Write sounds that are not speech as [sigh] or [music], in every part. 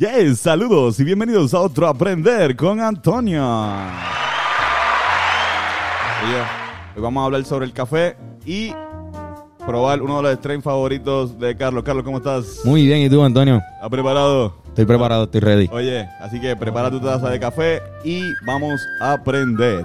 Yes, saludos y bienvenidos a otro Aprender con Antonio. Oye, hoy vamos a hablar sobre el café y probar uno de los strains favoritos de Carlos. Carlos, ¿cómo estás? Muy bien, ¿y tú, Antonio? ¿Estás preparado? Estoy preparado, estoy ready. Oye, así que prepara tu taza de café y vamos a aprender.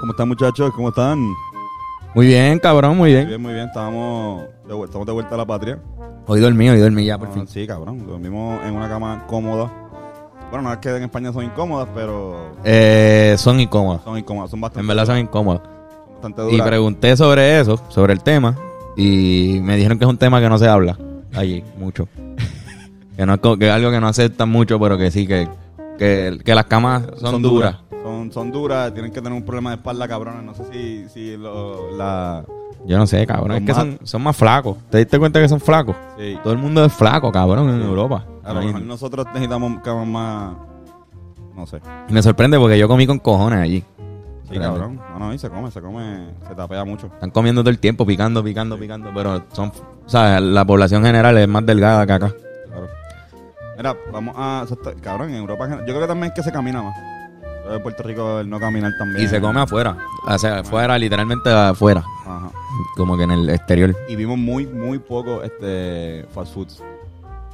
¿Cómo están muchachos? ¿Cómo están? Muy bien, cabrón, muy Muy bien. bien, muy bien. Estamos de, vuelta, estamos de vuelta a la patria. Hoy dormí, hoy dormí ya, por Ah, fin. Sí, cabrón. Dormimos en una cama cómoda. Bueno, no es que en España son incómodas, pero Eh, son incómodas. son incómodas. Son bastante, En verdad son incómodas. bastante Y duras. pregunté sobre eso, sobre el tema, y me dijeron que es un tema que no se habla allí mucho. [laughs] que, no es, co- que es algo que no aceptan mucho, pero que sí, que, que, que las camas son, duras. Son, son duras. Tienen que tener un problema de espalda, cabrones. No sé si, si lo- la... Yo no sé, cabrón. Es que son, son más flacos. ¿Te diste cuenta que son flacos? Sí. Todo el mundo es flaco, cabrón, en. Europa. A lo mejor nosotros necesitamos camas más... No sé. Y me sorprende porque yo comí con cojones allí. Sí, cabrón. No, no, y se come, se come, se tapea mucho. Están comiendo todo el tiempo, picando, picando, picando, pero son, ¿sabes? La población general es más delgada que acá. Claro. Mira, vamos a... Cabrón, en Europa... Yo creo que también es que se camina más. En Puerto Rico el no caminar también. Y se come afuera, o sea, afuera, literalmente afuera, Ajá. como que en el exterior. Y vimos muy, muy poco este fast foods.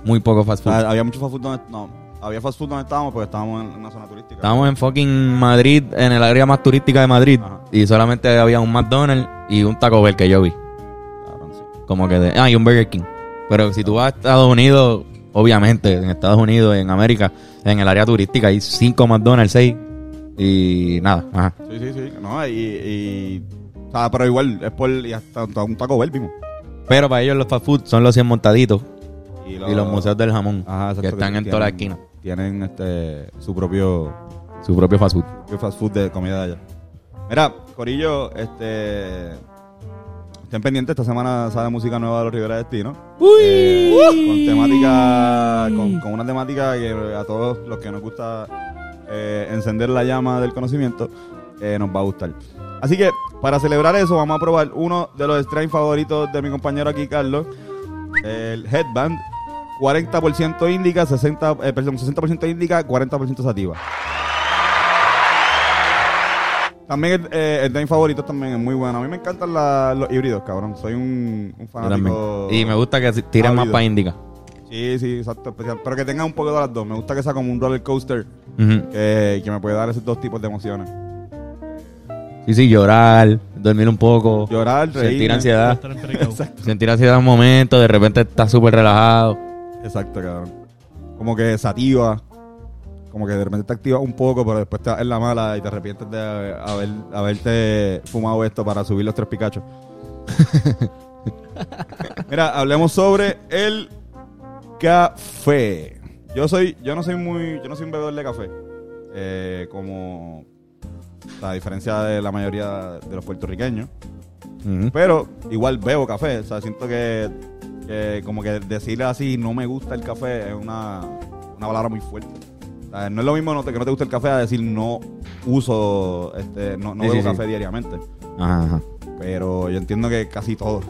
Muy poco fast O food. sea, había mucho fast food donde... No, había fast food donde estábamos porque estábamos en una zona turística. Estábamos en fucking Madrid, en el área más turística de Madrid, Ajá. y solamente había un McDonald's y un Taco Bell que yo vi. Cabrón, sí. Como que de, ah, y un Burger King. Pero si tú vas a Estados Unidos, obviamente, en Estados Unidos, en América, en el área turística hay cinco McDonald's, seis, y nada, ajá. Sí, sí, sí. No, y... y o sea, pero igual, es por... Y hasta, hasta un Taco Bell vimos. Pero para ellos los fast food son los 100 montaditos Y y los museos del jamón, Ajá, exacto, que están en toda la esquina. Tienen este su propio, Su propio fast food. propio fast food de comida de allá. Mira, Corillo, este... Estén pendientes, esta semana sale música nueva de los Rivera Destino. Eh, con temática, con, con una temática que a todos los que nos gusta eh, encender la llama del conocimiento, eh, nos va a gustar. Así que, para celebrar eso, vamos a probar uno de los strains favoritos de mi compañero aquí, Carlos. El Headband. 40% indica, 60, eh, perdón, 60% indica, 40% sativa. También el, eh, el strain favorito también es muy bueno. A mí me encantan la- los híbridos, cabrón. Soy un, un fanático. Y me gusta que tiren más para Indica. Sí, sí, exacto. especial. Pero que tenga un poco de las dos. Me gusta que sea como un roller coaster que, que me puede dar esos dos tipos de emociones. Sí, sí, llorar, dormir un poco, Llorar, reír. sentir ansiedad, sentir ansiedad un momento, de repente estás súper relajado. Exacto, cabrón. Como que sativa. Como que de repente te activa un poco, pero después te vas en la mala y te arrepientes de haber, haberte fumado esto para subir los tres picachos. [laughs] Mira, hablemos sobre el café. Yo soy, yo no soy muy, yo no soy un bebedor de café. Eh, como a diferencia de la mayoría de los puertorriqueños. Pero igual bebo café. O sea, siento que, que como que decirle así, no me gusta el café, es una, una palabra muy fuerte. O sea, no es lo mismo no te- que no te gusta el café a decir no uso, este, no, no Sí, bebo sí, sí. café diariamente. Ajá, ajá. Pero yo entiendo que casi todos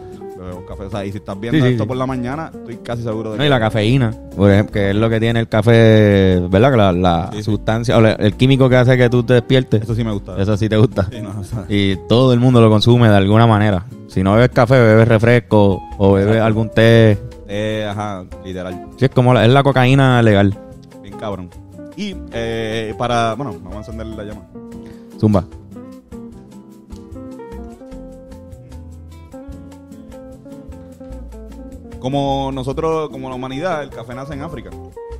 bebemos café. O sea, y si estás viendo Sí, sí, esto sí. por la mañana, estoy casi seguro de No, que... y la cafeína, por ejemplo, que es lo que tiene el café, ¿verdad? Que la, la Sí, sí. sustancia, o la- el químico que hace que tú te despiertes, Eso sí me gusta. eso sí te gusta. Sí, no, o sea, Y todo el mundo lo consume de alguna manera. Si no bebes café, bebes refresco o bebes Exacto. algún té. eh, ajá, literal. Sí, es como la, es la cocaína legal. Bien cabrón. Y eh, para... Bueno, vamos a encender la llama. Zumba. Como nosotros, como la humanidad, el café nace en África.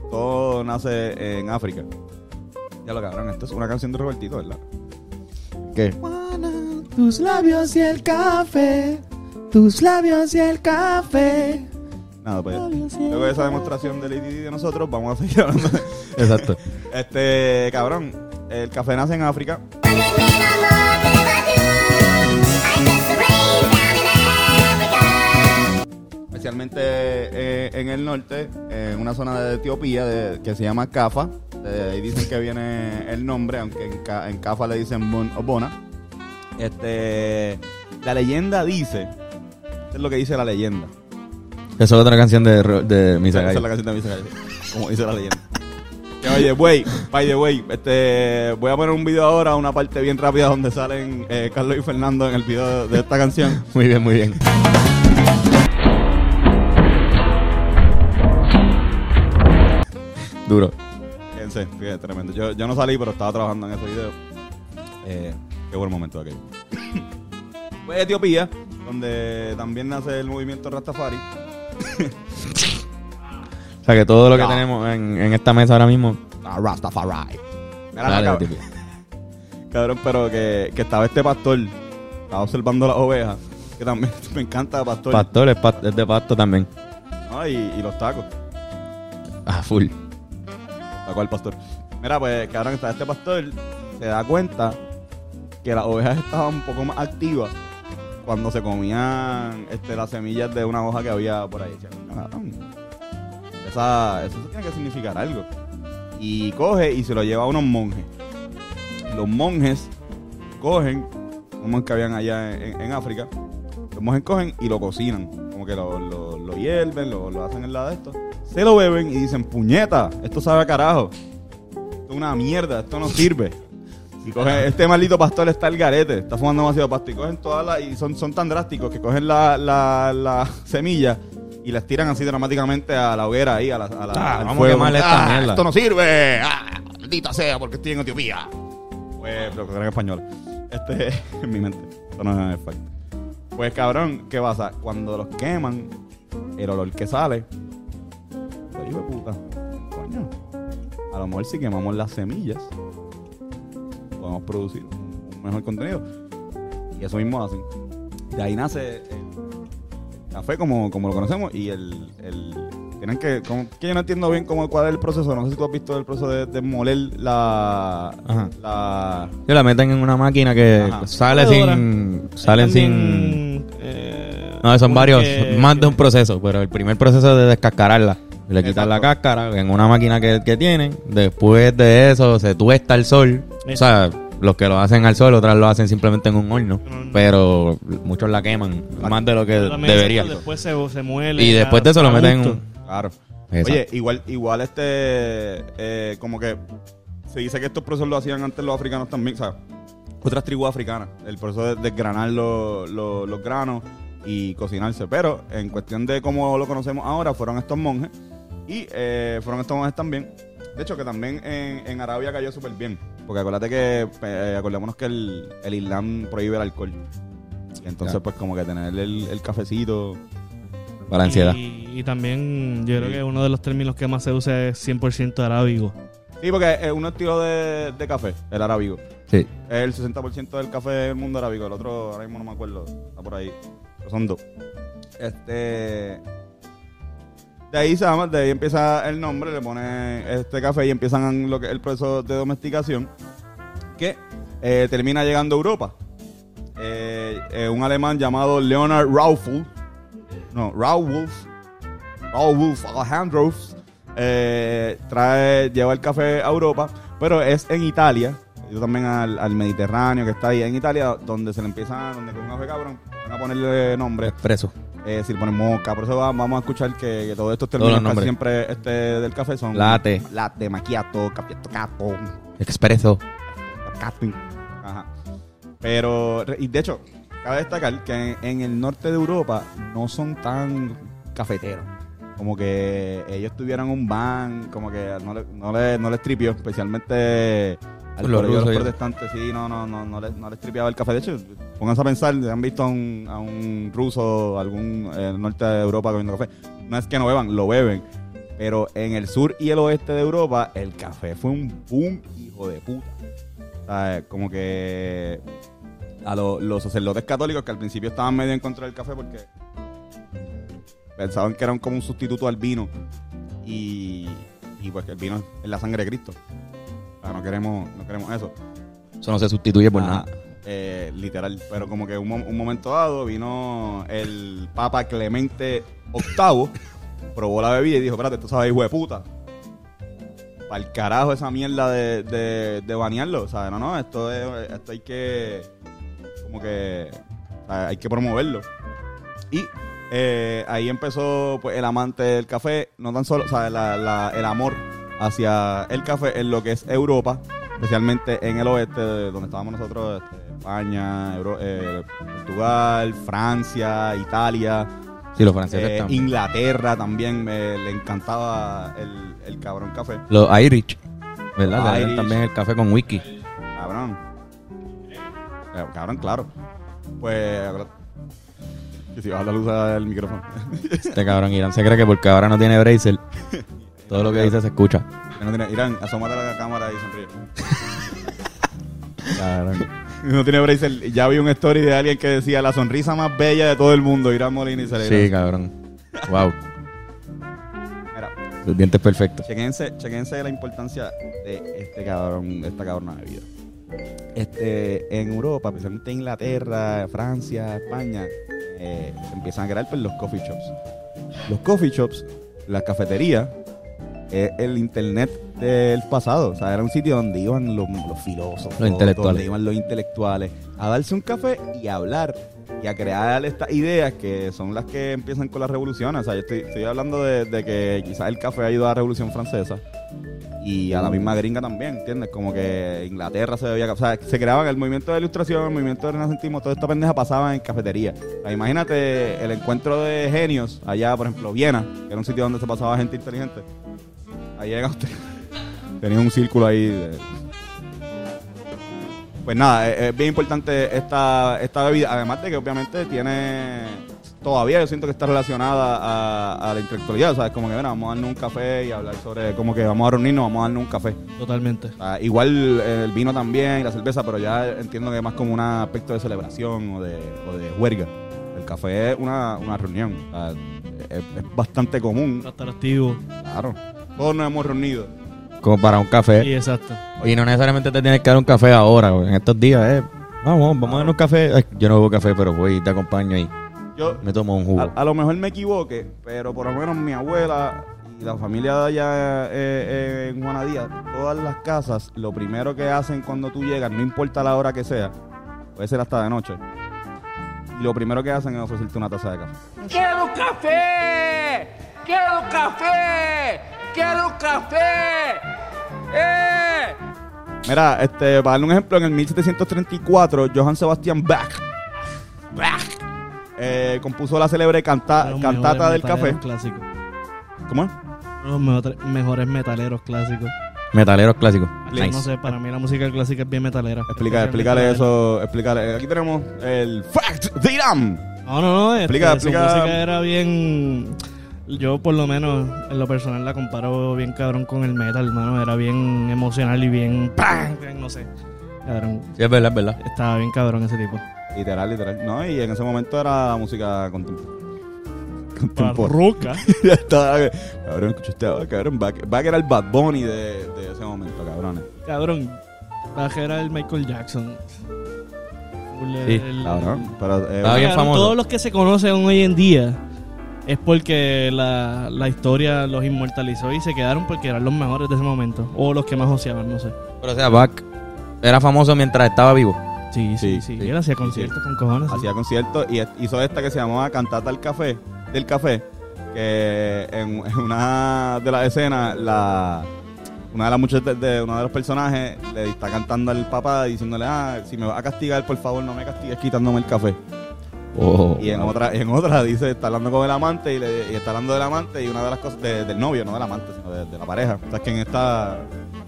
Todo nace en África. Ya lo cabrón, esto es una canción de Robertito, ¿verdad? ¿Qué? Tus labios y el café. Tus labios y el café. Nada, pues. Luego de esa demostración del ADD de nosotros, vamos a seguir hablando. [laughs] Exacto. Este, cabrón, el café nace en África. Especialmente eh, en el norte, en una zona de Etiopía de- que se llama Cafa. De ahí dicen que viene el nombre, aunque en, en Cafa le dicen Bon o Bona. Este, la leyenda dice, esto es lo que dice la leyenda. Eso es otra canción de, de Misa Esa es la canción de Misa como dice la leyenda. [laughs] Que oye, wey, by the way, este, voy a poner un video ahora, una parte bien rápida donde salen eh, Carlos y Fernando en el video de esta canción. [laughs] Muy bien, muy bien. Duro. Fíjense, fíjense, tremendo. Yo, yo no salí, pero estaba trabajando en ese video. Eh, qué buen momento aquello. [coughs] Fue Etiopía, donde también nace el movimiento Rastafari. [laughs] O sea que todo lo que tenemos en, en esta mesa ahora mismo. Ah, Rastafari. Mira, Dale. [laughs] Cabrón, pero que, que estaba este pastor, estaba observando las ovejas, que también [laughs] me encanta pastor. Pastor es, pa- es de pasto también. ¿no? y, y los tacos. Ah, full. Taco al pastor. Mira, pues cabrón, está este pastor, se da cuenta que las ovejas estaban un poco más activas cuando se comían este, las semillas de una hoja que había por ahí. "Cabrón, Esa, eso tiene que significar algo. Y coge y se lo lleva a unos monjes. Los monjes cogen, unos que habían allá en, en África, los monjes cogen y lo cocinan. Como que lo, lo, lo hierven, lo, lo hacen en la de esto. Se lo beben y dicen, puñeta, esto sabe a carajo. Esto es una mierda, esto no sirve. Y cogen, [laughs] este maldito pastor está el garete, está fumando demasiado pasto. Y cogen todas las, y son, son tan drásticos que cogen la, la, la [laughs] semilla y las tiran así dramáticamente a la hoguera ahí, a la, a la- Ah, al vamos a fuego. quemarle esta Ah. Esto no sirve. Ah, maldita sea, porque estoy en Etiopía. Pues, pero que era en español. Este, [laughs] en mi mente. Esto no es en español. Pues cabrón, ¿qué pasa? Cuando los queman, el olor que sale, pues, hijo de puta, coño, a lo mejor si quemamos las semillas, podemos producir un, mejor contenido. Y eso mismo hacen. De ahí nace el café como, como lo conocemos y el... el tienen que, como, que yo no entiendo bien cómo, cuál es el proceso, no sé si tú has visto el proceso de, de moler la... Ajá. la Se la meten en una máquina que Ajá. sale sin. Salen sin. No, son varios. que- más de un proceso. Pero el primer proceso es de descascararla. Le quitan la cáscara en una máquina que, que tienen. Después de eso se tuesta el sol. O sea, los que lo hacen al sol, otras lo hacen simplemente en un horno. Mm. Pero muchos la queman más de lo que debería. Después se, se muele. Y después de eso lo a meten en un. Claro. Exacto. Oye, igual, igual este, eh, como que se dice que estos procesos lo hacían antes los africanos también, o sea, otras tribus africanas, el proceso de desgranar los, los, los granos y cocinarse, pero en cuestión de cómo lo conocemos ahora, fueron estos monjes y eh, fueron estos monjes también. De hecho, que también en, en Arabia cayó súper bien, porque acuérdate que, eh, acordémonos que el, el Islam prohíbe el alcohol. Y entonces, Ya. pues como que tener el, el cafecito... Para la ansiedad. Y, y también yo creo que uno de los términos que más se usa es 100% arábigo. Sí, porque es un estilo de, de café, el arábigo. Sí. Es el 60% del café del mundo arábigo. El otro, ahora mismo no me acuerdo. Está por ahí. Son dos. Este. De ahí se llama, de ahí empieza el nombre, le pone este café y empiezan lo que el proceso de domesticación. Que eh, termina llegando a Europa. Eh, eh, un alemán llamado Leonard Raufel. No, Raufel. Raufel Alejandro. Trae, lleva el café a Europa, pero es en Italia, yo también al, al Mediterráneo que está ahí en Italia, donde se le empieza, donde con un café cabrón, van a ponerle nombre, Expreso. eh, si le ponen moca, por eso va- vamos a escuchar que, que todos estos Todos términos los casi nombres. siempre este del café son Latte. latte, macchiato, capiato, capo, Expreso. capping. Ajá. Pero, re- y de hecho, cabe destacar que en, en el norte de Europa no son tan cafeteros. Como que ellos tuvieran un ban, como que no, le, no, le, no les tripió, especialmente al Los los protestantes. Sí, no, no, no, no, les, no les tripiaba el café. De hecho, pónganse a pensar, han visto a un, a un ruso, algún eh, norte de Europa comiendo café. No es que no beban, lo beben. Pero en el sur y el oeste de Europa, el café fue un boom, hijo de puta. O sea, como que a lo- los sacerdotes católicos que al principio estaban medio en contra del café porque pensaban que eran como un sustituto al vino. Y, y pues que el vino es la sangre de Cristo. Sea, no queremos, no queremos eso. Eso no se sustituye por Ah, nada. eh, literal. Pero como que un, un momento dado vino el Papa Clemente VIII, probó la bebida y dijo, espérate, esto sabe hijo de puta. Para el carajo esa mierda de, de, de banearlo. O sea, no, no, esto, es, esto hay que... Como que... o sea, hay que promoverlo. Y eh, ahí empezó pues, el amante del café, no tan solo, o sea, la- la- el amor hacia el café en lo que es Europa, especialmente en el oeste, donde estábamos nosotros, este, España, Euro- eh, Portugal, Francia, Italia, Sí, los franceses eh, también. Inglaterra también, me, le encantaba el, el cabrón café. Los Irish, ¿verdad? Los Que Irish. también el café con whisky. Cabrón. Eh, Cabrón, claro. Pues... Y si bajas la luz del micrófono. Este cabrón Irán se cree que porque ahora no tiene bracer, todo lo que dice se escucha. Que no tiene- Irán, asómate a la cámara y sonríe. [laughs] Cabrón. No tiene bracer. Ya vi un story de alguien que decía la sonrisa más bella de todo el mundo, Irán Molina y se le Sí, cabrón. Wow. Mira, Sus dientes perfectos. chequense, chequense la importancia de este cabrón, de esta cabrona de vida. Este, en Europa, especialmente en Inglaterra, Francia, España, eh, se empiezan a crear pues, los coffee shops. Los coffee shops, la cafetería, es el internet del pasado. O sea, era un sitio donde iban los, los filósofos, Los intelectuales. donde iban los intelectuales a darse un café y a hablar y a crear estas ideas que son las que empiezan con las revoluciones. O sea, yo estoy, estoy hablando de, de que quizás el café ayudó a la revolución francesa y a la misma gringa también, ¿entiendes? Como que Inglaterra se debía... O sea, se creaban el movimiento de ilustración, el movimiento del renacentismo, toda esta pendeja pasaba en cafetería. O sea, imagínate el encuentro de genios allá, por ejemplo, Viena, que era un sitio donde se pasaba gente inteligente. Ahí llega usted. Tenía un círculo ahí de... Pues nada, es, es bien importante esta, esta bebida, además de que obviamente tiene, todavía yo siento que está relacionada a, a la intelectualidad, ¿sabes? Como que, bueno, vamos a darnos un café y hablar sobre, como que vamos a reunirnos, vamos a darnos un café. Totalmente. O sea, igual eh, el vino también y la cerveza, pero ya entiendo que es más como un aspecto de celebración o de, o de huelga. El café es una, una reunión, o sea, es, es bastante común, Para estar activo. claro. Todos nos hemos reunido. Como para un café. Sí, exacto. Y no necesariamente te tienes que dar un café ahora, güey. En estos días, eh. Vamos, vamos a dar un café. Ay, yo no bebo café, pero voy y te acompaño y Yo, me tomo un jugo. A, a lo mejor me equivoque, pero por lo menos mi abuela y la familia de allá eh, eh, en Juana Díaz, todas las casas, lo primero que hacen cuando tú llegas, no importa la hora que sea, puede ser hasta de noche, y lo primero que hacen es ofrecerte una taza de café. Quero café! Quero café! Quero café! ¡Eh! Mira, este, para darle un ejemplo, en el 1734, Johann Sebastian Bach, Bach eh, compuso la célebre canta- Los cantata mejores del café. Clásicos. ¿Cómo es? Los mejor- mejores metaleros clásicos. Metaleros clásicos. Nice. No sé, para mí la música clásica es bien metalera. Explica, explícale eso, explícale. Aquí tenemos el Fact de Irán. No, no, no. este, Explica, su explica. música era bien. Yo, por lo menos, en lo personal, la comparo bien cabrón con el metal, hermano. Era bien emocional y bien. ¡pam! No sé. Cabrón. Sí, es verdad, es verdad. Estaba bien cabrón ese tipo. Literal, literal. No, y en ese momento era la música contem- contemporánea. Barroca. [laughs] Estaba- cabrón, escuchaste ahora, cabrón. Back, Back era el Bad Bunny de, de ese momento, cabrones. cabrón. Baje era el Michael Jackson. Full Sí, el- Cabrón. Pero, eh, bien famoso. Todos los que se conocen hoy en día es porque la, la historia los inmortalizó y se quedaron porque eran los mejores de ese momento. O los que más ociaban, no sé. Pero o sea, Bach era famoso mientras estaba vivo. Sí, sí, Sí, sí. sí, Él hacía sí, conciertos con cojones. sí. hacía conciertos y hizo esta que se llamaba Cantata al Café, del Café, que en, [laughs] en una de las escenas, la, una de las muchachas de, de uno de los personajes le está cantando al papá diciéndole, ah, si me vas a castigar, por favor no me castigues quitándome el café. Oh, Y en otra, en otra dice, está hablando con el amante y, le, y está hablando del amante y una de las cosas de- del novio, no del amante, sino de, de la pareja. O sea, es que en esta,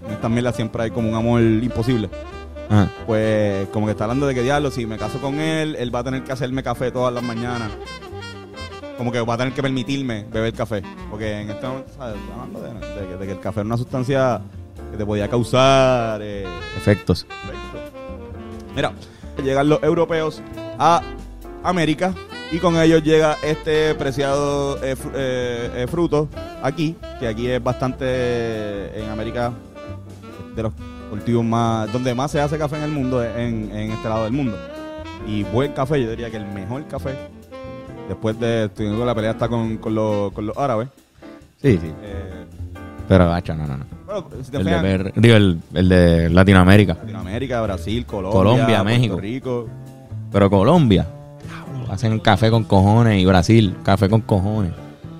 en esta mierda siempre hay como un amor imposible. Ajá. Pues como que está hablando de que diablo, si me caso con él, él va a tener que hacerme café todas las mañanas. Como que va a tener que permitirme beber café. Porque en este momento, ¿sabes? Está hablando de, de que- de que el café es una sustancia que te podía causar eh, Efectos. efectos. Mira, llegan los europeos a América Y con ellos llega este preciado eh, eh, eh, fruto aquí, que aquí es bastante en América de los cultivos más, donde más se hace café en el mundo, en, en este lado del mundo. Y buen café, yo diría que el mejor café, después de, que la pelea está con, con los, con los árabes. Sí, sí. Eh, Pero, hacha, no, no, no. bueno, si te El de, digo, el, el de Latinoamérica. Latinoamérica, Brasil, Colombia, Colombia, México. Rico. Pero Colombia, hacen café con cojones. Y Brasil, café con cojones.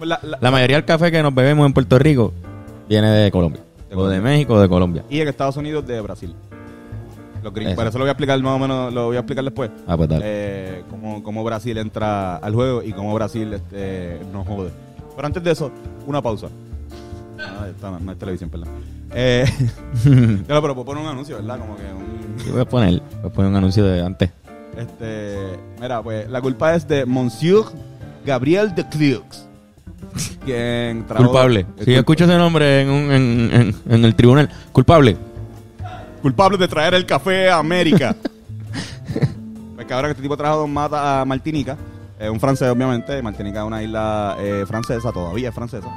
La- la- La mayoría del café que nos bebemos en Puerto Rico viene de Colombia. De o de. México o de Colombia. y en Estados Unidos de Brasil. Los gringos. Eso. Lo voy a explicar más o menos, lo voy a explicar después. Ah, pues dale. Eh, cómo, cómo Brasil entra al juego y cómo Brasil este, nos jode. Pero antes de eso, una pausa. Ah, esta no, no es televisión, perdón. Eh, [laughs] [laughs] pero puedo poner un anuncio, ¿verdad? Como que un, Sí, voy a poner, voy a poner un anuncio de antes. Este, mira, pues la culpa es de Monsieur Gabriel de. Quien trajo- Culpable. es Si culpa- escucho ese nombre en, un- en, en- en el tribunal, culpable. culpable de traer el café a América. [laughs] pues que ahora que este tipo trajo Don Mata a Martinica, eh, un francés obviamente, Martinica es una isla eh, francesa, todavía es francesa,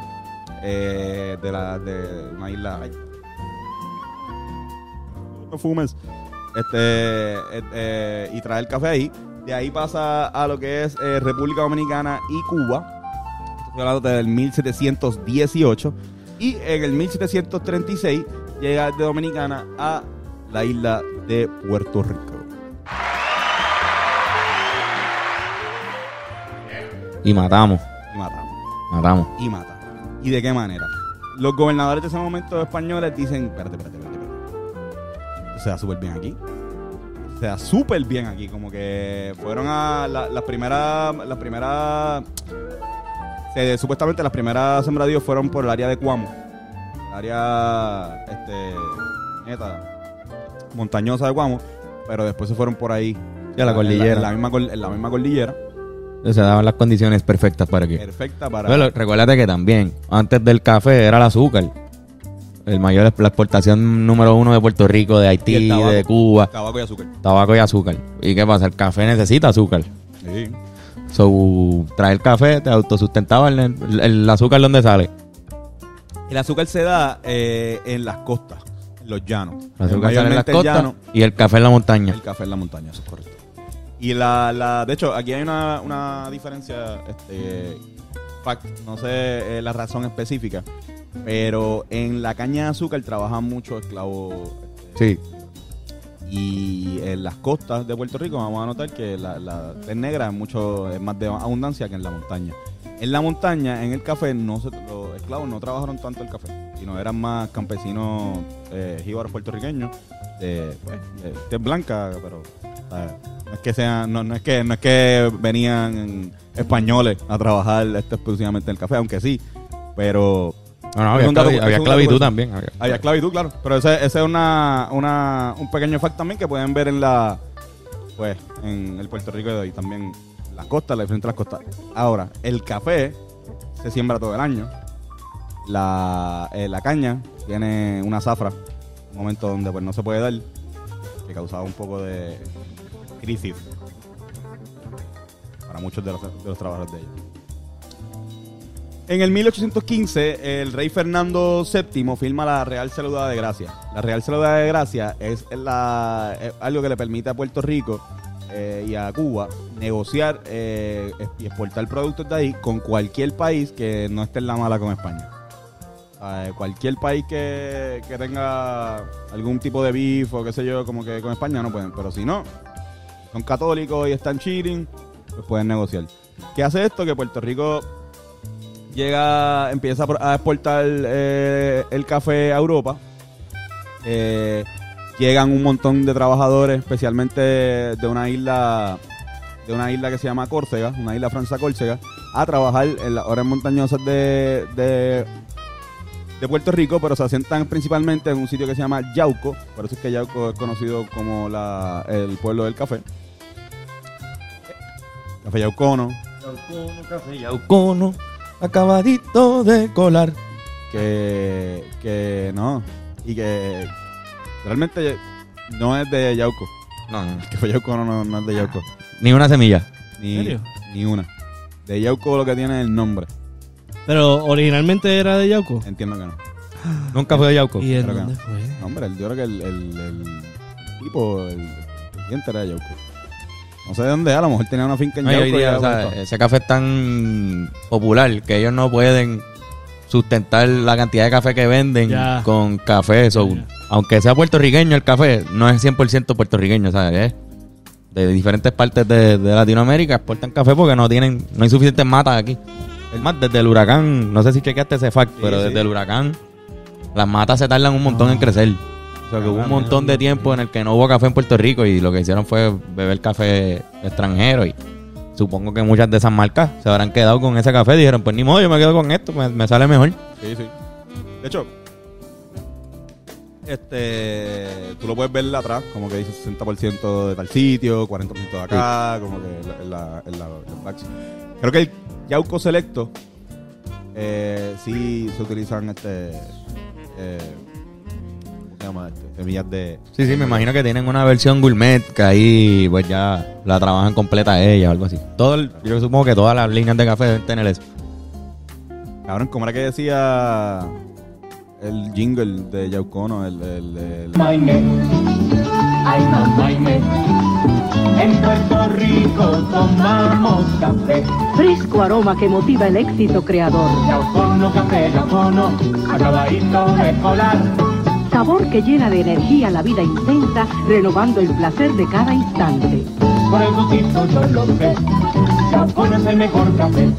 eh, de, la, de una isla... ay. No fumes. Este, eh, y trae el café ahí. De ahí pasa a lo que es eh, República Dominicana y Cuba. Estoy hablando del 1718. Y en el 1736 llega de Dominicana a la isla de Puerto Rico. Y matamos, Y matamos. matamos. Y mata. ¿Y de qué manera? Los gobernadores de ese momento españoles dicen, espérate. espérate. Se da súper bien aquí. Se da súper bien aquí. Como que fueron a la- las primeras... Las primeras... supuestamente las primeras sembradíos fueron por el área de Cuamo. El área... Este... Neta. Montañosa de Cuamo. Pero después se fueron por ahí. Y a la En cordillera. En la, misma, en la misma cordillera. Se daban las condiciones perfectas para que. Perfecta para... Bueno, recuérdate que también, antes del café era el azúcar. El mayor, la exportación número uno de Puerto Rico, de Haití, tabaco. de Cuba, Tabaco y azúcar. tabaco y azúcar. ¿Y qué pasa? El café necesita azúcar. Sí. So, traer café te autosustentaba el, el- el azúcar donde sale. El azúcar se da eh, en las costas, en los llanos. El azúcar sale en las costas llano, y el café en la montaña. el café en la montaña, eso es correcto. Y la, la de hecho, aquí hay una, una diferencia, este, fact, no sé eh, la razón específica, pero en la caña de azúcar trabajan muchos esclavos. este, Sí. Y en las costas de Puerto Rico vamos a notar que la, la tez negra es mucho es más de abundancia que en la montaña. En la montaña, en el café, no se- los esclavos no trabajaron tanto el café, sino eran más campesinos eh, jíbaros puertorriqueños, de, pues, de tez blanca, pero no es que sean, no, no es que no es que venían españoles a trabajar este, exclusivamente en el café, aunque sí, pero No, no, había, un dato- es había curioso. también. había- había esclavitud, claro. Pero ese, ese es una, una, un pequeño fact también que pueden ver en la, pues, en el Puerto Rico de hoy. También las costas, la diferencia de las costas. Ahora, el café se siembra todo el año. La, eh, la caña tiene una zafra, un momento donde pues no se puede dar, que causaba un poco de crisis para muchos de los, de los trabajadores de ella. En el 1815, el rey Fernando VII firma la Real Saludad de Gracia. La Real Saludad de Gracia es, es algo que le permite a Puerto Rico eh, y a Cuba negociar eh, y exportar productos de ahí con cualquier país que no esté en la mala con España. Eh, cualquier país que, que tenga algún tipo de beef o qué sé yo, como que con España no pueden. Pero si no, son católicos y están cheating, pues pueden negociar. ¿Qué hace esto? Que Puerto Rico llega, empieza a exportar eh, el café a Europa. Eh, llegan un montón de trabajadores, especialmente de una isla, de una isla que se llama Córcega, una isla francesa Córcega, a trabajar en las horas montañosas de, de, de Puerto Rico, pero se asientan principalmente en un sitio que se llama Yauco, por eso es que Yauco es conocido como la, el pueblo del café. Café Yaucono, Yaucono, café Yaucono, acabadito de colar. que, que no, y que realmente no es de Yauco. No, no, [laughs] El café Yaucono no, no es de Yauco. ni una semilla. Ni, ¿En serio? Ni una. De Yauco lo que tiene es el nombre. Pero originalmente era de Yauco. Entiendo que no. Nunca fue de Yauco. ¿Y en creo que dónde no. fue? No, hombre, el- yo creo que el, el, el tipo, el, el presidente era de Yauco. No sé de dónde, a lo mejor tenía una finca en No, Yauco. día, o sea, ese café es tan popular que ellos no pueden sustentar la cantidad de café que venden Ya. con café. So, Ya, ya. Aunque sea puertorriqueño el café, no es 100% puertorriqueño, ¿sabes? Es de diferentes partes de, de Latinoamérica exportan café porque no tienen, no hay suficientes matas aquí. Es más, desde el huracán, no sé si chequeaste ese fact, pero sí. desde el huracán las matas se tardan un montón en crecer. O sea que hubo un montón de tiempo en el que no hubo café en Puerto Rico y lo que hicieron fue beber café extranjero y supongo que muchas de esas marcas se habrán quedado con ese café y dijeron, pues ni modo, yo me quedo con esto, me, me sale mejor. Sí, sí. De hecho, este, tú lo puedes ver atrás, como que dice 60% de tal sitio, 40% de acá, como que en la, en la. Creo que el Yauco Selecto, eh, sí se utilizan este, eh, ¿cómo se llama? Este, semillas de... Sí, sí, me imagino que tienen una versión gourmet que ahí pues ya la trabajan completa ella o algo así. Todo el- yo supongo que todas las líneas de café deben tener eso. Cabrón, ¿cómo era que decía el jingle de Yaucono? El, el, el- Maine, ay no Maine. En Puerto Rico tomamos café, Fresco aroma que motiva el éxito creador. Yaucono café, Yaucono, acabadito de colar. Sabor que llena de energía la vida intensa, renovando el placer de cada instante. Por el gustito yo lo sé, Yaucono es el mejor café.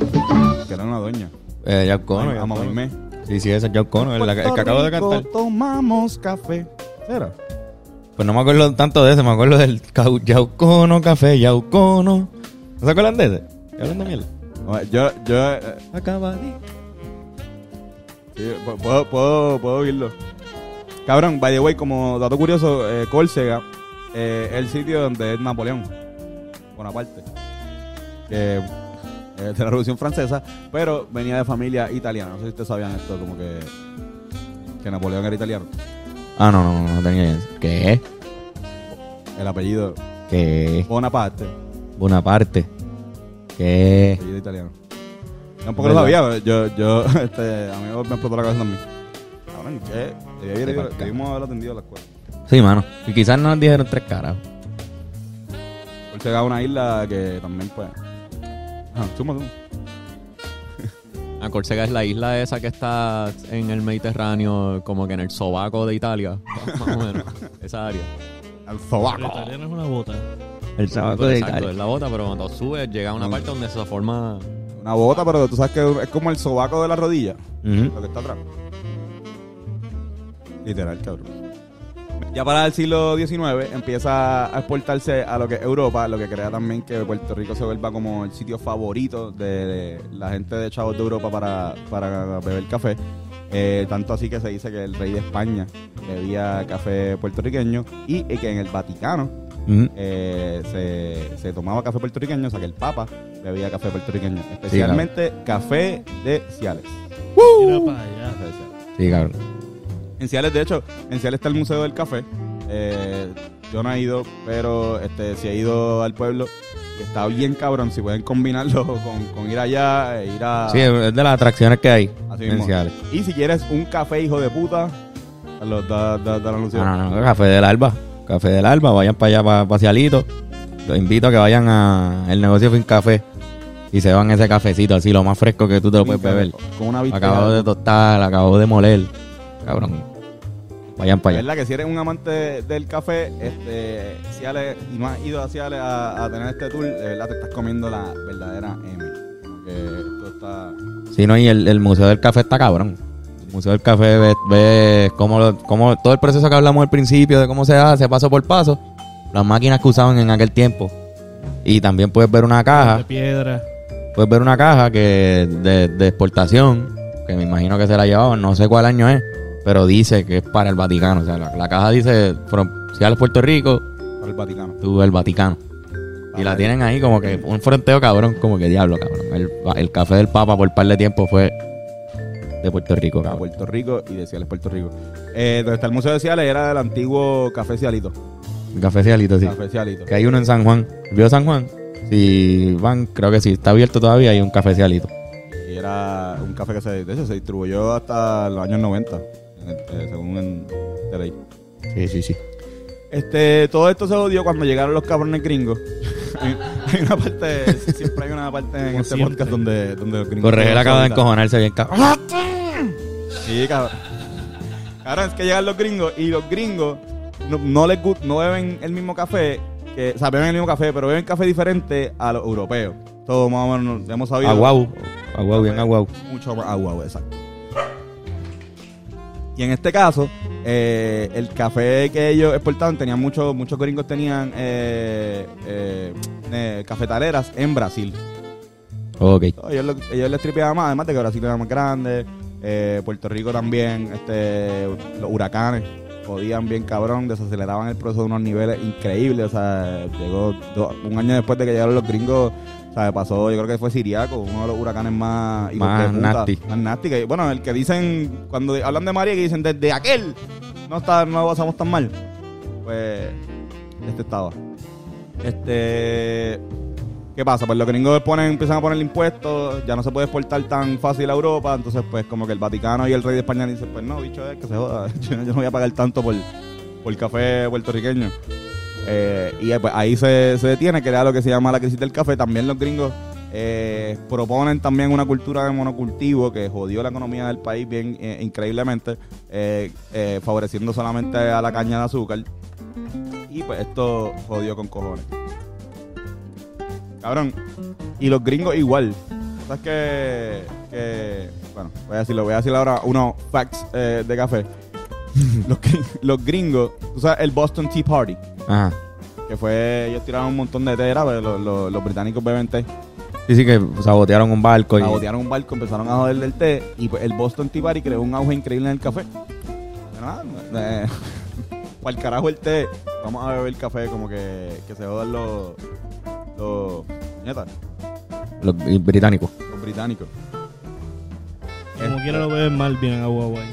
que era una doña. Eh, Yaucono, Ay, Yaucono. Amame. Sí, sí, ese es Yaucono, el, el que acabo de cantar. tomamos café. ¿Era? Pues no me acuerdo tanto de ese, me acuerdo del Yaucono, café, Yaucono. ¿No se acuerdan de ese? ¿Qué hablan de mierda? Yo, yo, eh, Acaba sí, pu- puedo, puedo, puedo oírlo. Cabrón, by the way, como dato curioso, eh, Córcega eh, es el sitio donde es Napoleón, Bonaparte, que es de la Revolución Francesa, pero venía de familia italiana. No sé si ustedes sabían esto, como que, que Napoleón era italiano. Ah, no, no, no, no tenía. ¿Qué? El apellido ¿Qué? Bonaparte, Bonaparte. ¿Qué? apellido italiano. Tampoco lo sabía, yo, yo, [laughs] este, a mí me explotó la cabeza también. Cabrón, ¿qué? Debí haber ido- Debimos haber atendido a la escuela. Sí, mano. Y quizás no nos dijeron tres caras. Córcega es una isla que también, pues. Ajá, suma, suma. Ah, Córcega es la isla esa que está en el Mediterráneo, como que en el sobaco de Italia, [laughs] más o menos, esa área. El sobaco. italiano es una bota. El Pues, de exacto, Italia. es la bota, pero cuando subes llega a una parte donde se forma... Una bota, pero tú sabes que es como el sobaco de la rodilla. Lo que está atrás. Literal, cabrón. Ya para el siglo XIX empieza a exportarse a lo que es Europa, lo que crea también que Puerto Rico se vuelva como el sitio favorito de, de la gente de chavos de Europa para, para beber café. Eh, tanto así que se dice que el rey de España bebía café puertorriqueño y, y que en el Vaticano eh, se, se tomaba café puertorriqueño, o sea que el Papa bebía café puertorriqueño, especialmente café de Ciales. Mira para allá. Café de Ciales. Sí, cabrón. En Ciales, de hecho, en Ciales está el Museo del Café. Eh, yo no he ido, pero este sí he ido al pueblo y está bien cabrón. Si pueden combinarlo [laughs] con, con ir allá, e ir a. Sí, es de las atracciones que hay. así mismo. esenciales. Y si quieres un café hijo de puta, lo da, da, da la. No, no, no, café del alba. Café del alba, vayan para allá, para, Cialito. Los invito a que vayan a el negocio Fin Café y se van ese cafecito así, lo más fresco que tú te lo puedes beber. Con una. Acabo de tostar, acabo de moler. Cabrón. Vayan para allá. ¿Verdad que si eres un amante del café, este, y no has ido a Ciales a, a tener este tour, de verdad te estás comiendo la verdadera M. Como que esto está. Sí, no, y el, el Museo del Café está cabrón. El Museo del Café ves, ves cómo, lo- cómo todo el proceso que hablamos al principio de cómo se hace paso por paso, las máquinas que usaban en aquel tiempo. Y también puedes ver una De caja, piedra. puedes ver una caja que de, de exportación, que me imagino que se la llevaban, no sé cuál año es, pero dice que es para el Vaticano. O sea, la, la caja dice, from Ciales, Puerto Rico, Para el Vaticano. tú el Vaticano. Y la tienen ahí como que un fronteo cabrón, como que diablo, cabrón. El, el café del Papa por par de tiempo fue de Puerto Rico, a. Puerto Rico y de Ciales, Puerto Rico. Eh, donde está el Museo de Ciales era del antiguo Café Cialito. Un café cialito, sí. Café Cialito. Que hay uno en San Juan. ¿Vio San Juan? Si van, creo que sí, está abierto todavía hay un cafecialito. Y era un café que se, de hecho, se distribuyó hasta los años 90, eh, según en de ley. Sí, sí, sí. Este, todo esto se odió cuando llegaron los cabrones gringos. [laughs] hay, hay una parte, siempre hay una parte en este siempre. podcast donde, donde los gringos. Corregel acaba de encojonarse bien cabrón. Sí, cabrón. Cabrón, es que llegan los gringos y los gringos no, no les gu- no beben el mismo café, que, o sea, beben el mismo café, pero beben café diferente a los europeos. Todo más o menos hemos sabido. Aguau. Aguau, bien aguau. Mucho más agua, exacto. Y en este caso, eh, el café que ellos exportaban, tenían muchos, muchos gringos tenían eh, eh, cafetaleras en Brasil. Ok. Ellos, lo- ellos les tripeaban más, además de que Brasil era más grande, Puerto Rico también, este, los huracanes jodían bien cabrón, desaceleraban el proceso de unos niveles increíbles, o sea, llegó do- un año después de que llegaron los gringos, o sea, pasó, yo creo que fue Siriaco, uno de los huracanes más Más nasty. más nasty, que- bueno, el que dicen, cuando hablan de María, que dicen, desde aquel, no está, no pasamos tan mal, pues, este estaba. Este, ¿Qué pasa? Pues los gringos ponen, empiezan a poner impuestos, ya no se puede exportar tan fácil a Europa, entonces pues como que el Vaticano y el rey de España dicen, pues no, bicho, es que se joda, yo, [laughs] yo no voy a pagar tanto por, por café puertorriqueño. Eh, y eh, pues ahí se, se detiene, que lo que se llama la crisis del café. También los gringos eh, proponen también una cultura de monocultivo que jodió la economía del país bien increíblemente, favoreciendo solamente a la caña de azúcar. Y pues esto jodió con cojones. Cabrón. Y los gringos igual. ¿Sabes que, que Bueno, voy a decirlo, voy a decir ahora unos facts de café. [laughs] los, los gringos, tú sabes, el Boston Tea Party, Ajá. que fue, ellos tiraron un montón de té, era, pero los, los- los británicos beben té. Sí, sí, que sabotearon un barco. Y... Sabotearon un barco, empezaron a joder del té, y pues el Boston Tea Party creó un auge increíble en el café. Nada, eh, [laughs] para el carajo el té, vamos a beber café como que, que se jodan los, los, puñetas, Los británicos. los británicos. Como quiera lo beben mal, vienen agua guay.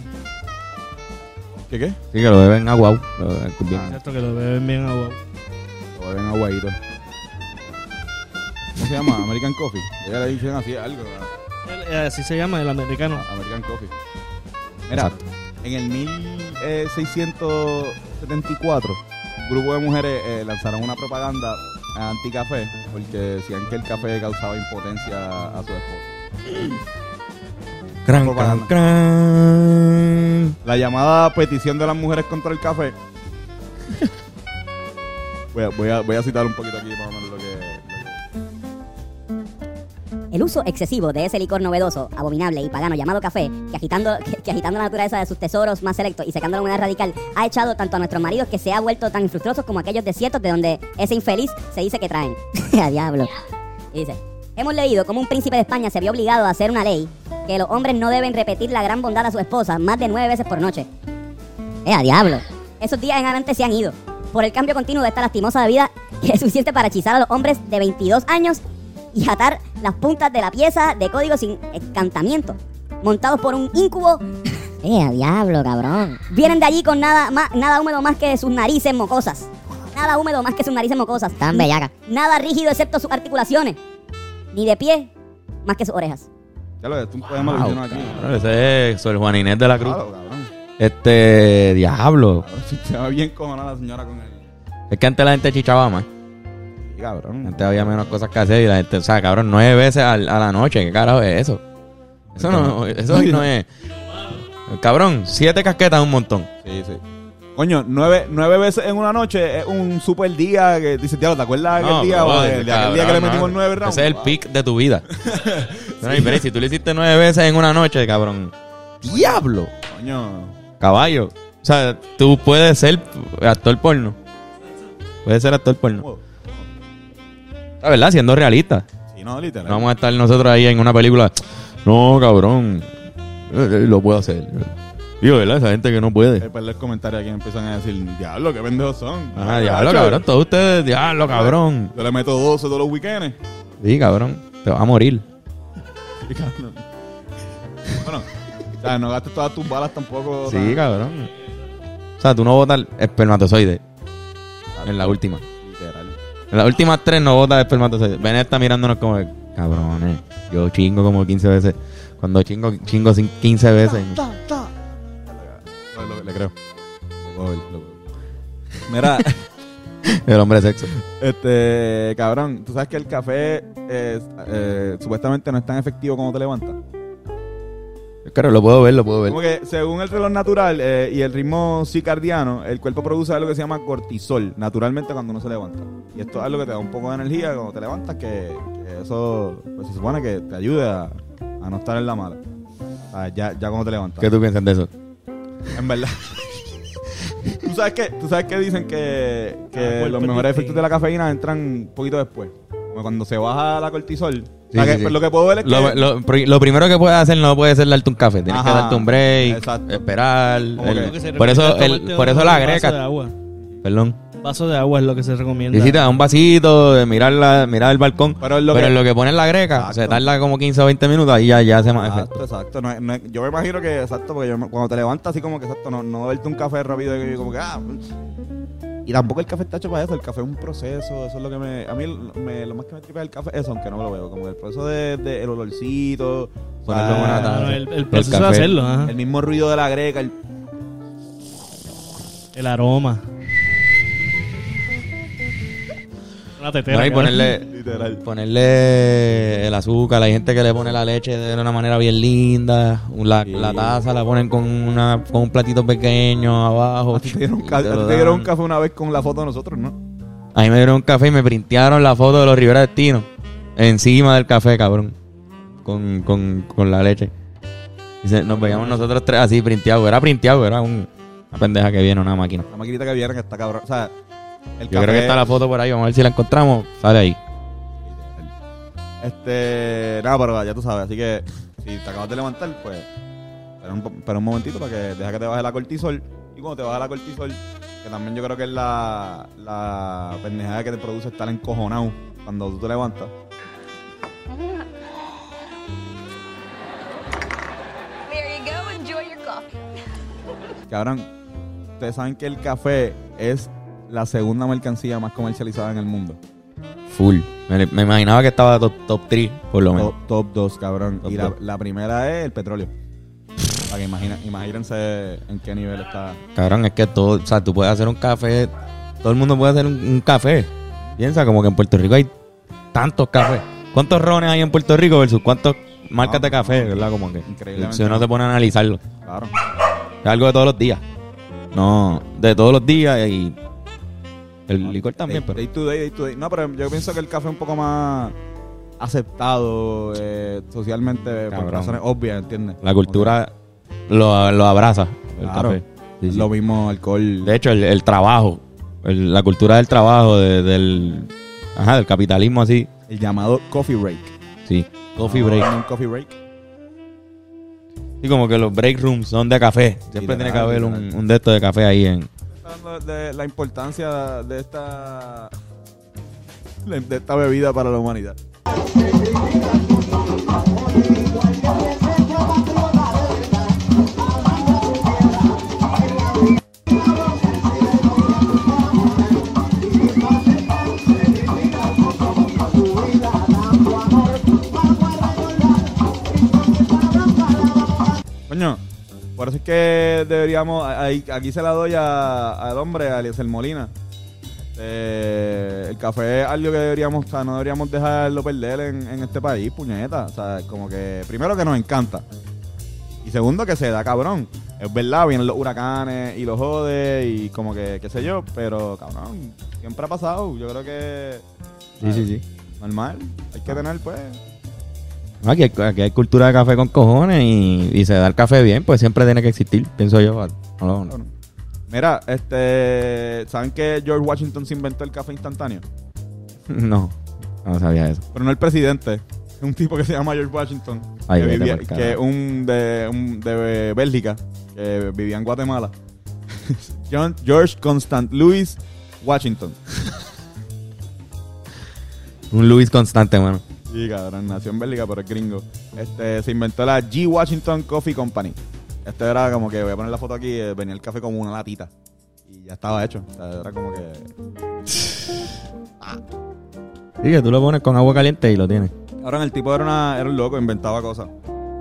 ¿Qué qué? Sí, que lo beben aguau. Lo beben bien. Cierto que lo beben bien agua. Lo beben aguadito. ¿Cómo se llama? American Coffee. Ella le dicen así algo. El- eh, Así se llama el americano. American Coffee. Mira, en el 1674, un grupo de mujeres eh, lanzaron una propaganda anti-café porque decían que el café causaba impotencia a su esposo. Cran, Propaganda. cran, cran. La llamada petición de las mujeres contra el café. [laughs] voy, a, voy, a, voy a citar un poquito aquí más o menos lo que... lo que- El uso excesivo de ese licor novedoso, abominable y pagano llamado café, que agitando, que, que agitando la naturaleza de sus tesoros más selectos y secando la humedad radical, ha echado tanto a nuestros maridos que se ha vuelto tan infructuosos como aquellos desiertos de donde ese infeliz se dice que traen. [laughs] a diablo. Y dice, hemos leído cómo un príncipe de España se vio obligado a hacer una ley que los hombres no deben repetir la gran bondad a su esposa más de nueve veces por noche. ¡Eh, a diablo! Esos días en adelante se han ido. Por el cambio continuo de esta lastimosa vida [laughs] que es suficiente para hechizar a los hombres de 22 años y atar las puntas de la pieza de código sin encantamiento, montados por un incubo. [laughs] ¡Eh, a diablo, cabrón! Vienen de allí con nada, más, nada húmedo más que sus narices mocosas. Nada húmedo más que sus narices mocosas. Tan bellaca. Nada rígido excepto sus articulaciones. Ni de pie más que sus orejas. Ya lo es, un poema Wow, aquí. cabrón, ese es Sor Juan Inés de la Cruz. Claro, cabrón. Este, diablo. Va bien cojonada la señora con él. Es que antes la gente chichaba más. Sí, cabrón. Antes había menos cosas que hacer y la gente, o sea, cabrón, nueve veces al- a, la noche. ¿Qué carajo es eso? Eso no, eso no es. Cabrón, siete casquetas un montón. Sí, sí. Coño, nueve, nueve veces en una noche es un super día que dices, diablo, ¿te acuerdas de aquel No, día? bro, o de, de aquel día que le metimos nueve rounds. Ese es el pick de tu vida. [laughs] no, pero si tú lo hiciste nueve veces en una noche, cabrón. ¡Diablo! Coño. Caballo. O sea, tú puedes ser actor porno. Puedes ser actor porno. La verdad, siendo realista. Sí, no, literal. No vamos a estar nosotros ahí en una película. No, cabrón. Eh, eh, Lo puedo hacer. Digo, ¿verdad? Esa gente que no puede. Hay par comentarios aquí empiezan a decir, diablo, qué pendejos son. Ajá, diablo, cabrón. Todos ustedes, diablo, cabrón. Yo le meto 12 todos los weekends. Sí, cabrón. Te vas a morir. Sí, cabrón. bueno, o sea, no gastes todas tus balas tampoco. Sí, tan- cabrón. O sea, tú no botas espermatozoide en la última. Literal. En las últimas tres no vota espermatozoides. Benet está mirándonos como, que, cabrones. Yo chingo como 15 veces. Cuando chingo, chingo sin 15 veces. No, lo- le creo. Lo puedo ver, lo puedo ver. Mira, [laughs] El hombre sexo. este, cabrón, tú sabes que el café eh, supuestamente no es tan efectivo como te levantas. Claro, lo puedo ver, lo puedo ver. Como que según el reloj natural eh, y el ritmo circadiano, el cuerpo produce algo que se llama cortisol naturalmente cuando uno se levanta. Y esto es algo que te da un poco de energía cuando te levantas, que, que eso pues, se supone que te ayude a, a no estar en la mala. O sea, ya, ya cuando te levantas. ¿Qué tú piensas de eso? En verdad. ¿Tú sabes qué? ¿Tú sabes que dicen que, que Ah, cuerpo los es mejores distinto. efectos de la cafeína entran un poquito después? Como cuando se baja la cortisol. Sí, O sea, que, sí, sí. pues, lo que puedo ver es que... Lo, lo- pri- lo primero que puedes hacer no puede ser darte un café. Tienes que darte un break, exacto. esperar. Como el- que- por eso, el, tomarte por eso la greca. agua. Perdón. Vaso de agua es lo que se recomienda. Y si te da un vasito, de mirar, la, mirar el balcón. Pero lo pero que- en lo que pones la greca, Exacto. se tarda como 15 o 20 minutos, ahí ya, ya hace más Exacto, efecto. exacto. No no yo me imagino que, exacto, porque yo me- cuando te levantas así como que, exacto, no, no beberte un café rápido y como que, ah... Y tampoco el café está hecho para eso, el café es un proceso, eso es lo que me... A mí me- lo más que me tripa del café es eso, aunque no lo veo, como el proceso de, de el olorcito, Ponerlo en una ah, taza. El, el proceso de café. hacerlo, ajá. el mismo ruido de la greca, el El aroma. Una tetera. No, y ponerle, [laughs] literal. ponerle el azúcar, hay gente que le pone la leche de una manera bien linda, la, Sí. la taza la ponen con, una, con un platito pequeño abajo. A ti te dieron, un ca- y te a ti lo te dieron un dan. café una vez con la foto de nosotros, ¿no? A mí me dieron un café y me printearon la foto de los Rivera Destino encima del café, cabrón. Con, con, con la leche. Dice, nos veíamos nosotros tres así printeados. Era printeado, era un- una pendeja que viene, una máquina. La maquinita que vieron que está cabrón. O sea, el Yo creo que está la foto por ahí, vamos a ver si la encontramos. Sale ahí. Este, nada, pero ya tú sabes, así que si te acabas de levantar, pues espera un, po- espera un momentito para que deja que te baje la cortisol. Y cuando te baja la cortisol, que también yo creo que es la, la pendejada que te produce estar encojonado cuando tú te levantas. There you go. Enjoy your coffee. Cabrón, ustedes saben que el café es la segunda mercancía más comercializada en el mundo. Full. Me, me imaginaba que estaba top, top 3, por lo menos. Top, top 2, cabrón. Top y la, primera es el petróleo. Para que imagina, imagínense en qué nivel está. Cabrón, es que todo, o sea, tú puedes hacer un café, todo el mundo puede hacer un, un café. Piensa como que en Puerto Rico hay tantos cafés. ¿Cuántos rones hay en Puerto Rico versus cuántas marcas de café, verdad? Como que increíblemente si uno no. se pone a analizarlo. Claro. Es algo de todos los días. No, de todos los días y el licor también, pero day to day, day to day. No, pero yo pienso que el café es un poco más aceptado eh, socialmente por Cabrón. razones obvias, ¿entiendes? la cultura lo, lo abraza, el Claro. café. Sí, Es sí. Lo mismo alcohol. De hecho, el, el trabajo, el- la cultura del trabajo, de- del, ajá, del capitalismo así, el llamado coffee break. sí. Coffee Ah, break. Un coffee break. Sí, como que los break rooms son de café. Siempre tiene que haber un, un de estos de café ahí en... De la importancia de esta de esta bebida para la humanidad. Que deberíamos. ahí- aquí se la doy a- al hombre, a Eliezer Molina. Eh, el café es algo que deberíamos, o sea, no deberíamos dejarlo perder en, en este país, puñeta. O sea, como que, primero que nos encanta. Y segundo que se da cabrón. Es verdad, vienen los huracanes y los jode y como que, qué sé yo, pero cabrón, siempre ha pasado. Yo creo que. Sí, sí, sí. Normal. Hay que tener, pues. Aquí hay, aquí hay cultura de café con cojones y, y se da el café bien, pues siempre tiene que existir, pienso yo. No, no, no. Mira, este. ¿Saben que George Washington se inventó el café instantáneo? [laughs] No, no sabía eso. Pero no el presidente. Es un tipo que se llama George Washington. Ay, que vivía, que un de, un de Bélgica. Que vivía en Guatemala. [laughs] John, George Constant Louis Washington. [laughs] Un Luis constante, mano. Sí, cabrón, nació en Bélgica, pero es gringo. Este, se inventó la G Washington Coffee Company. Este era como que, voy a poner la foto aquí, eh, venía el café como una latita. Y ya estaba hecho. O sea, era como que... [laughs] Sí, que tú lo pones con agua caliente y lo tienes. Ahora el tipo era, una, era un loco, inventaba cosas.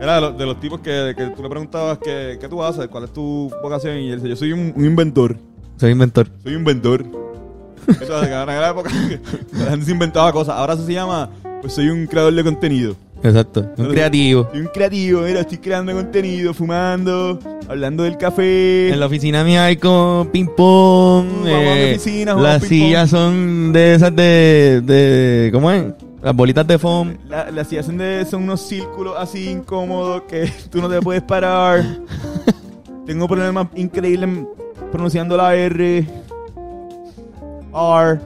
Era de, los- de los tipos que, que tú le preguntabas que, qué tú haces, cuál es tu vocación, y él dice, yo soy un, un inventor. Soy inventor. Soy inventor. [laughs] Entonces, que en la época [laughs] la gente se inventaba cosas. Ahora eso se llama, pues soy un creador de contenido. Exacto. Un creativo. Soy un creativo, mira, estoy creando contenido, fumando, hablando del café. En la oficina mía hay como ping pong. Vamos a mi eh, oficina, jugamos las ping-pong. sillas son de esas de, de. ¿Cómo es? Las bolitas de foam. La- Las sillas son, de, son unos círculos así incómodos que tú no te puedes parar. [laughs] Tengo problemas increíbles pronunciando la R. R.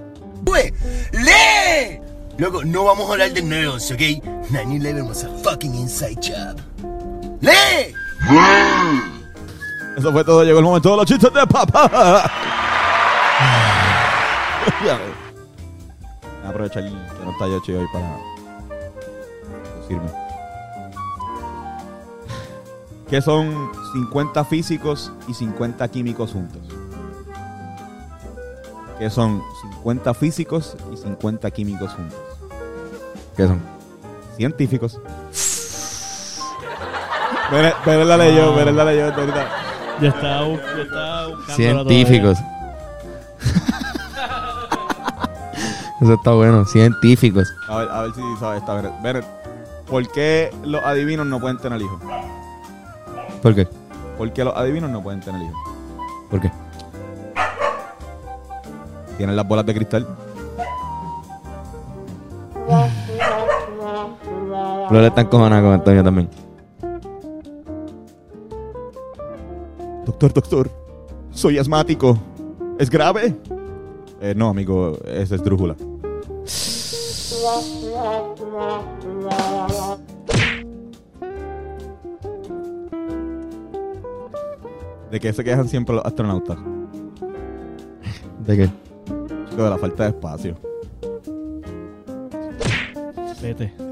¡Lee! Loco, no vamos a hablar de nerds, ¿ok? 9-11 was a fucking inside job. ¡Lee! [laughs] Eso fue todo, llegó el momento de los chistes de papá. [laughs] Voy a que no está Yoshi hoy para lucirme. ¿Qué son 50 físicos y 50 químicos juntos? ¿Qué son 50 físicos y 50 químicos juntos? ¿Qué son? Científicos. Pero pero la leyó, pero la leyó ahorita. Yo estaba, bu- yo estaba buscando. Científicos. Eso está bueno. Científicos. A ver, a ver si sabes esta. Bennett. Bennett, ¿por qué los adivinos no pueden tener hijos? ¿Por qué? ¿Por qué los adivinos no pueden tener hijos? ¿Por qué? Tienen las bolas de cristal. Flor está encojonada con Antonio también. Doctor, doctor, soy asmático. ¿Es grave? Eh, no, amigo, es esdrújula. ¿De qué se quejan siempre los astronautas? ¿De qué? Chico, de la falta de espacio. Vete.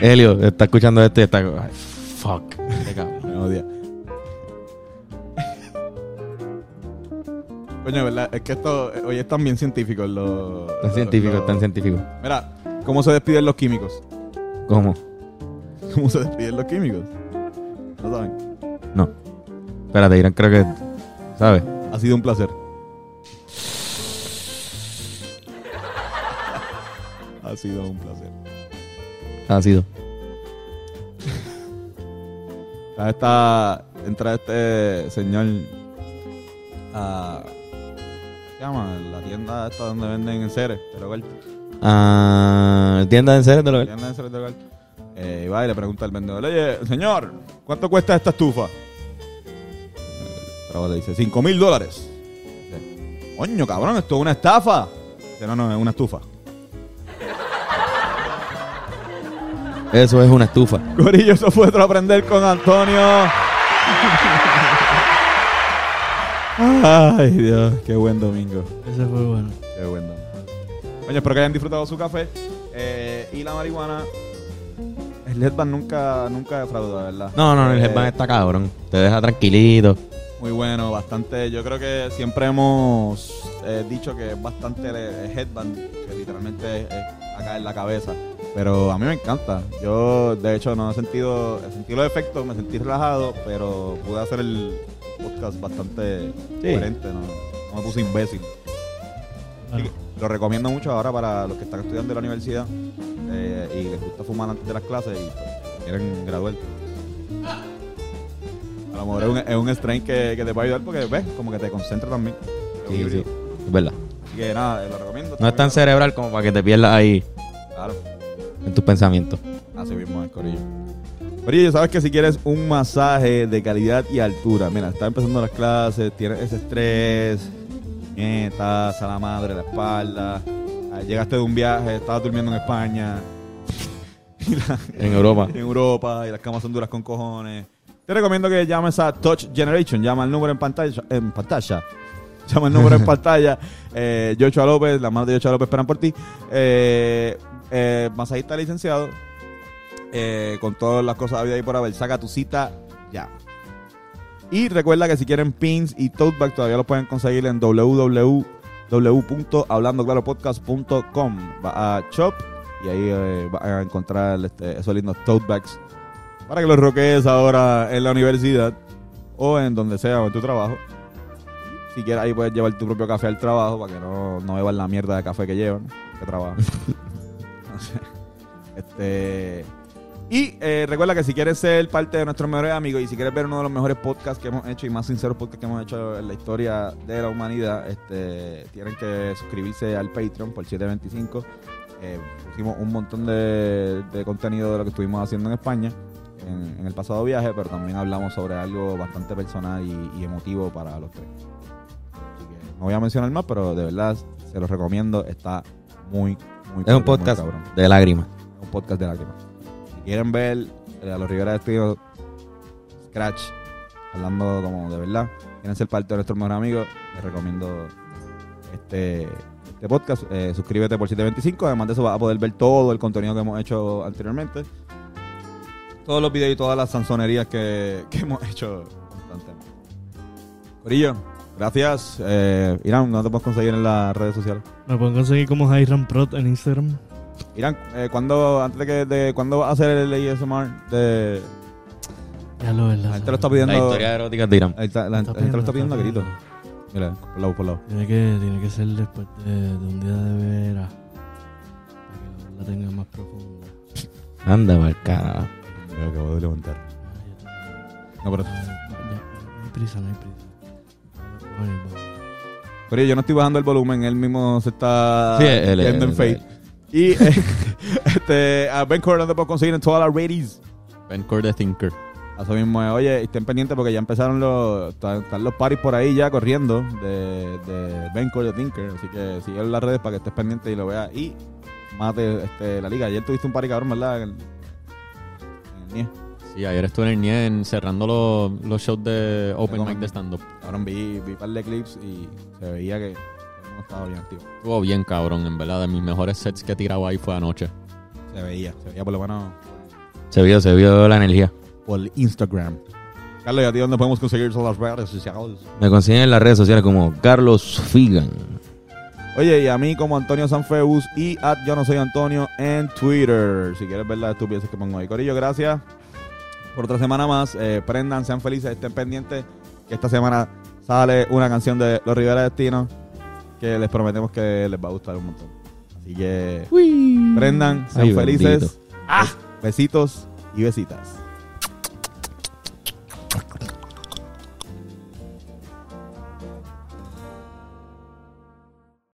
Helio está escuchando esto y está. ay, fuck. Cabrón. Me odia. Coño, ¿verdad? Es que esto eh, hoy están bien científicos los... Tan científico, los- tan científico. Mira, ¿cómo se despiden los químicos? ¿Cómo? ¿Cómo se despiden los químicos? ¿No saben? No. Espérate, Irán, creo que. ¿Sabes? Ha sido un placer. [laughs] ha sido un placer. Ha sido. Acá está... Entra este señor a... ¿Qué se llama? La tienda esta donde venden enseres del hogar. Ah, tienda en serio de lo Tienda de enseres del hogar. Eh, y va y le pregunta al vendedor, oye, señor, ¿cuánto cuesta esta estufa? El le dice, cinco mil dólares. Coño, cabrón, esto es una estafa. Dice, no, no, es una estufa. Eso es una estufa. Corillo, eso fue otro aprender con Antonio. Ay, Dios, qué buen domingo. Ese fue bueno. Qué buen domingo. Coño, espero que hayan disfrutado su café. Eh, y la marihuana. El headband nunca, nunca defrauda, ¿verdad? No, no, el Eh, headband está cabrón. Te deja tranquilito. Muy bueno, bastante. Yo creo que siempre hemos eh, dicho que es bastante el, el headband, que literalmente es, es acá en la cabeza. Pero a mí me encanta. Yo, de hecho, no he sentido, he sentido los efectos, me sentí relajado, pero pude hacer el podcast bastante coherente, ¿no? No me puse imbécil. Así que lo recomiendo mucho ahora para los que están estudiando en la universidad eh, y les gusta fumar antes de las clases y pues, quieren graduar. A lo mejor es un, es un strain que, que te puede ayudar porque ves, como que te concentra también. Sí, sí. Es verdad. Así que nada, eh, lo recomiendo. No es tan cerebral como para que te pierdas ahí en tus pensamientos. así mismo es, Corillo. Corillo, sabes que si quieres un masaje de calidad y altura, mira, está empezando las clases, tienes ese estrés, nietas, a la madre, la espalda, llegaste de un viaje, estabas durmiendo en España, [laughs] la- En Europa. en Europa y las camas son duras con cojones. Te recomiendo que llames a Touch Generation. Llama al número en pantalla. En pantalla. Llama al número en [laughs] pantalla. Eh, Joshua López, las manos de Joshua López esperan por ti. Eh, eh, masajista licenciado. eh, con todas las cosas habidas y por haber. Saca tu cita ya. Y recuerda que si quieren pins y tote bag todavía los pueden conseguir en www.hablandoclaropodcast.com. Va a Shop y ahí eh, va a encontrar este, esos lindos tote bags para que los roques ahora en la universidad o en donde sea o en tu trabajo. Si quieres, ahí puedes llevar tu propio café al trabajo para que no, no beban la mierda de café que llevan, que trabajan. [laughs] [laughs] este. Y eh, recuerda que si quieres ser parte de nuestros mejores amigos y si quieres ver uno de los mejores podcasts que hemos hecho y más sinceros podcasts que hemos hecho en la historia de la humanidad, este, tienen que suscribirse al Patreon por 725. Eh, pusimos un montón de, contenido de lo que estuvimos haciendo en España en, en el pasado viaje, pero también hablamos sobre algo bastante personal y, y emotivo para los tres. Así que no voy a mencionar más, pero de verdad se los recomiendo. Está muy, muy Es un podcast de lágrimas. Un podcast de lágrimas. Si quieren ver a los Rivera de Estilo Scratch hablando como de verdad, quieren ser parte de nuestros mejores amigos, les recomiendo este, este podcast. Eh, suscríbete por 725. Además de eso, vas a poder ver todo el contenido que hemos hecho anteriormente. Todos los videos y todas las sanzonerías que, que hemos hecho constantemente. Corillo, gracias. Eh, Irán, ¿dónde te puedes conseguir en las redes sociales? Me pueden conseguir como Hiram Prot en Instagram. Irán, eh, ¿cuándo, antes de que, de, ¿cuándo vas a hacer el ASMR? De, Ya lo verdad. la gente lo está pidiendo. La historia erótica de Irán. La, gente lo está pidiendo pidiendo, a gritos. Mira, por lado, por lado. Tiene que, tiene que ser después de, de un día de veras. Para que la tenga más profunda. Anda, marcada. Creo que voy a levantar. No, pero. Ya, no hay prisa, no hay prisa. Pero yo no estoy bajando el volumen, él mismo se está Sí, él- yendo en él- fade. Y eh, [laughs] este, a Ben Core te puedo conseguir en todas las radios. Ben Core the Thinker. Eso mismo, es. oye, estén pendientes porque ya empezaron los, están, están los parties por ahí ya corriendo de, de Ben Core the Thinker. Así que sigue en las redes para que estés pendiente y lo veas. Y mate este, la liga. Ayer tuviste un party cabrón, ¿verdad? En, en el NIE. Sí, ayer estuve en el NIE cerrando los, los shows de Open. Mic de stand-up. Cabrón, vi, vi un par de clips y se veía que mundo estaba bien activo. Estuvo bien cabrón, en verdad. De mis mejores sets que he tirado ahí fue anoche. Se veía, se veía por lo menos Se vio, se vio la energía. por Instagram. Carlos, ¿y a ti dónde podemos conseguir todas las redes sociales? Me consiguen en las redes sociales como Carlos Figan. Oye, y a mí como Antonio Sanfeus y at yo no soy Antonio en Twitter. Si quieres ver las estupideces que pongo ahí. Corillo, gracias por otra semana más. Eh, prendan, sean felices, estén pendientes. Que esta semana sale una canción de Los Rivera Destino que les prometemos que les va a gustar un montón. Así que prendan, sean Ay, felices. bendito. Besitos y besitas.